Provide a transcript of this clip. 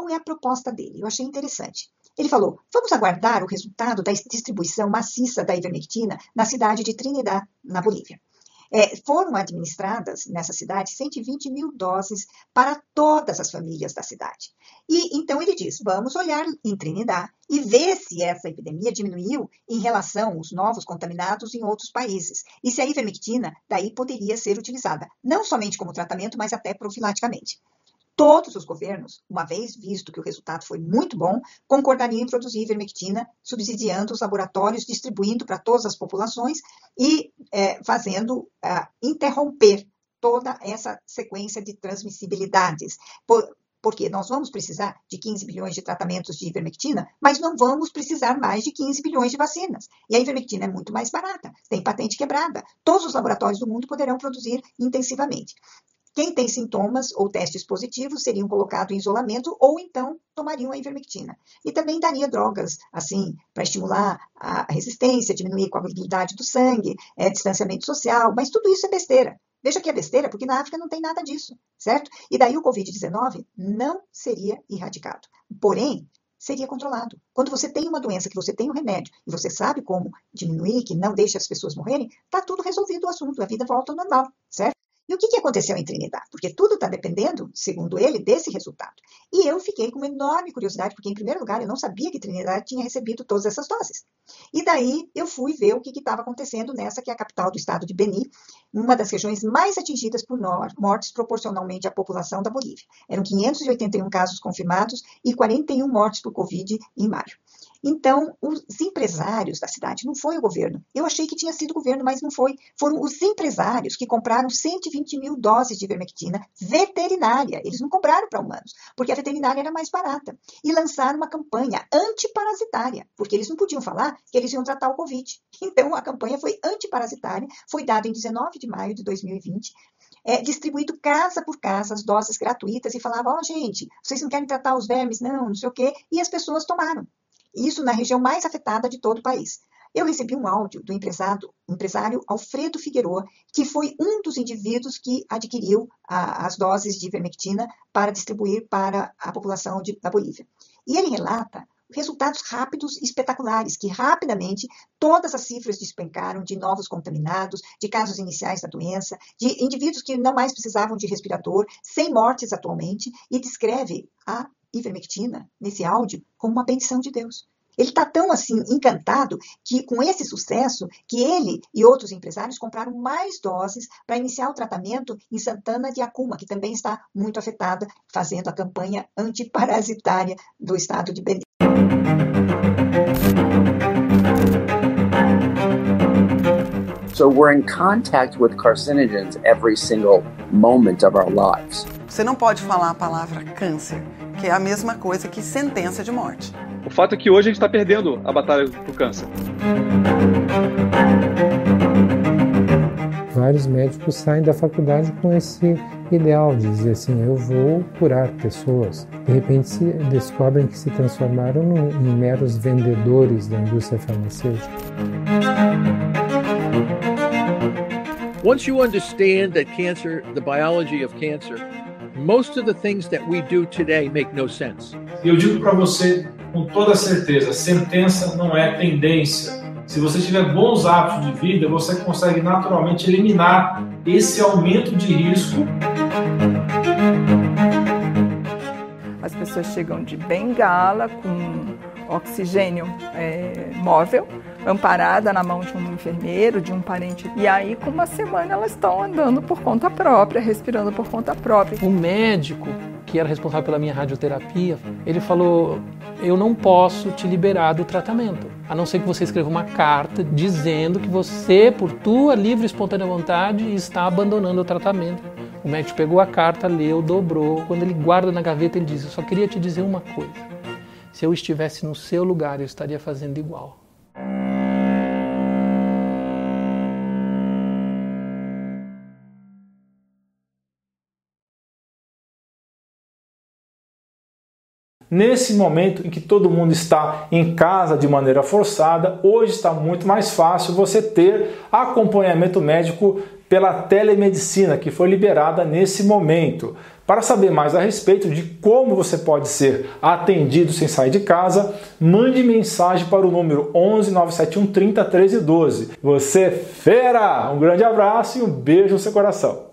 qual é a proposta dele? Eu achei interessante. Ele falou: vamos aguardar o resultado da distribuição maciça da ivermectina na cidade de Trinidad, na Bolívia. É, foram administradas nessa cidade 120 mil doses para todas as famílias da cidade. E então ele diz: vamos olhar em Trinidad e ver se essa epidemia diminuiu em relação aos novos contaminados em outros países. E se a ivermectina daí poderia ser utilizada, não somente como tratamento, mas até profilaticamente. Todos os governos, uma vez visto que o resultado foi muito bom, concordariam em produzir ivermectina, subsidiando os laboratórios, distribuindo para todas as populações e é, fazendo é, interromper toda essa sequência de transmissibilidades. Por, porque nós vamos precisar de 15 bilhões de tratamentos de ivermectina, mas não vamos precisar mais de 15 bilhões de vacinas. E a ivermectina é muito mais barata, tem patente quebrada. Todos os laboratórios do mundo poderão produzir intensivamente. Quem tem sintomas ou testes positivos seriam colocados em isolamento ou então tomariam a ivermectina. E também daria drogas, assim, para estimular a resistência, diminuir a coagulabilidade do sangue, é, distanciamento social, mas tudo isso é besteira. Veja que é besteira, porque na África não tem nada disso, certo? E daí o Covid-19 não seria erradicado. Porém, seria controlado. Quando você tem uma doença, que você tem um remédio, e você sabe como diminuir, que não deixa as pessoas morrerem, está tudo resolvido o assunto, a vida volta ao normal, certo? E o que, que aconteceu em Trinidad? Porque tudo está dependendo, segundo ele, desse resultado. E eu fiquei com uma enorme curiosidade, porque, em primeiro lugar, eu não sabia que Trinidad tinha recebido todas essas doses. E daí eu fui ver o que estava acontecendo nessa, que é a capital do estado de Beni, uma das regiões mais atingidas por mortes proporcionalmente à população da Bolívia. Eram 581 casos confirmados e 41 mortes por Covid em maio. Então, os empresários da cidade, não foi o governo. Eu achei que tinha sido o governo, mas não foi. Foram os empresários que compraram 120 mil doses de ivermectina veterinária. Eles não compraram para humanos, porque a veterinária era mais barata. E lançaram uma campanha antiparasitária, porque eles não podiam falar que eles iam tratar o Covid. Então, a campanha foi antiparasitária, foi dada em 19 de maio de 2020 é, distribuído casa por casa as doses gratuitas e falava, ó, oh, gente, vocês não querem tratar os vermes? Não, não sei o quê. E as pessoas tomaram. Isso na região mais afetada de todo o país. Eu recebi um áudio do empresário, Alfredo Figueroa, que foi um dos indivíduos que adquiriu a, as doses de ivermectina para distribuir para a população de, da Bolívia. E ele relata resultados rápidos e espetaculares, que rapidamente todas as cifras despencaram de novos contaminados, de casos iniciais da doença, de indivíduos que não mais precisavam de respirador, sem mortes atualmente, e descreve a ivermectina nesse áudio como uma benção de Deus. Ele está tão assim encantado que com esse sucesso que ele e outros empresários compraram mais doses para iniciar o tratamento em Santana de Acuma, que também está muito afetada, fazendo a campanha antiparasitária do estado de Belém. So we're in contact with carcinogens every single moment of our lives. Você não pode falar a palavra câncer que é a mesma coisa que sentença de morte. O fato é que hoje a gente está perdendo a batalha do câncer. Vários médicos saem da faculdade com esse ideal de dizer assim: eu vou curar pessoas. De repente se descobrem que se transformaram em meros vendedores da indústria farmacêutica. Once you understand that cancer, the biology of cancer, most of the things that we do today make no sense. Eu digo para você com toda certeza, sentença não é tendência. Se você tiver bons hábitos de vida, você consegue naturalmente eliminar esse aumento de risco. As pessoas chegam de bengala com oxigênio é, móvel amparada na mão de um enfermeiro, de um parente. E aí, com uma semana, elas estão andando por conta própria, respirando por conta própria. O médico que era responsável pela minha radioterapia, ele falou: Eu não posso te liberar do tratamento, a não ser que você escreva uma carta dizendo que você, por tua livre e espontânea vontade, está abandonando o tratamento. O médico pegou a carta, leu, dobrou. Quando ele guarda na gaveta, ele diz: Eu só queria te dizer uma coisa. Se eu estivesse no seu lugar, eu estaria fazendo igual. Nesse momento em que todo mundo está em casa de maneira forçada, hoje está muito mais fácil você ter acompanhamento médico pela telemedicina que foi liberada nesse momento. Para saber mais a respeito de como você pode ser atendido sem sair de casa, mande mensagem para o número 11 971 30 13 12. Você é fera! Um grande abraço e um beijo no seu coração.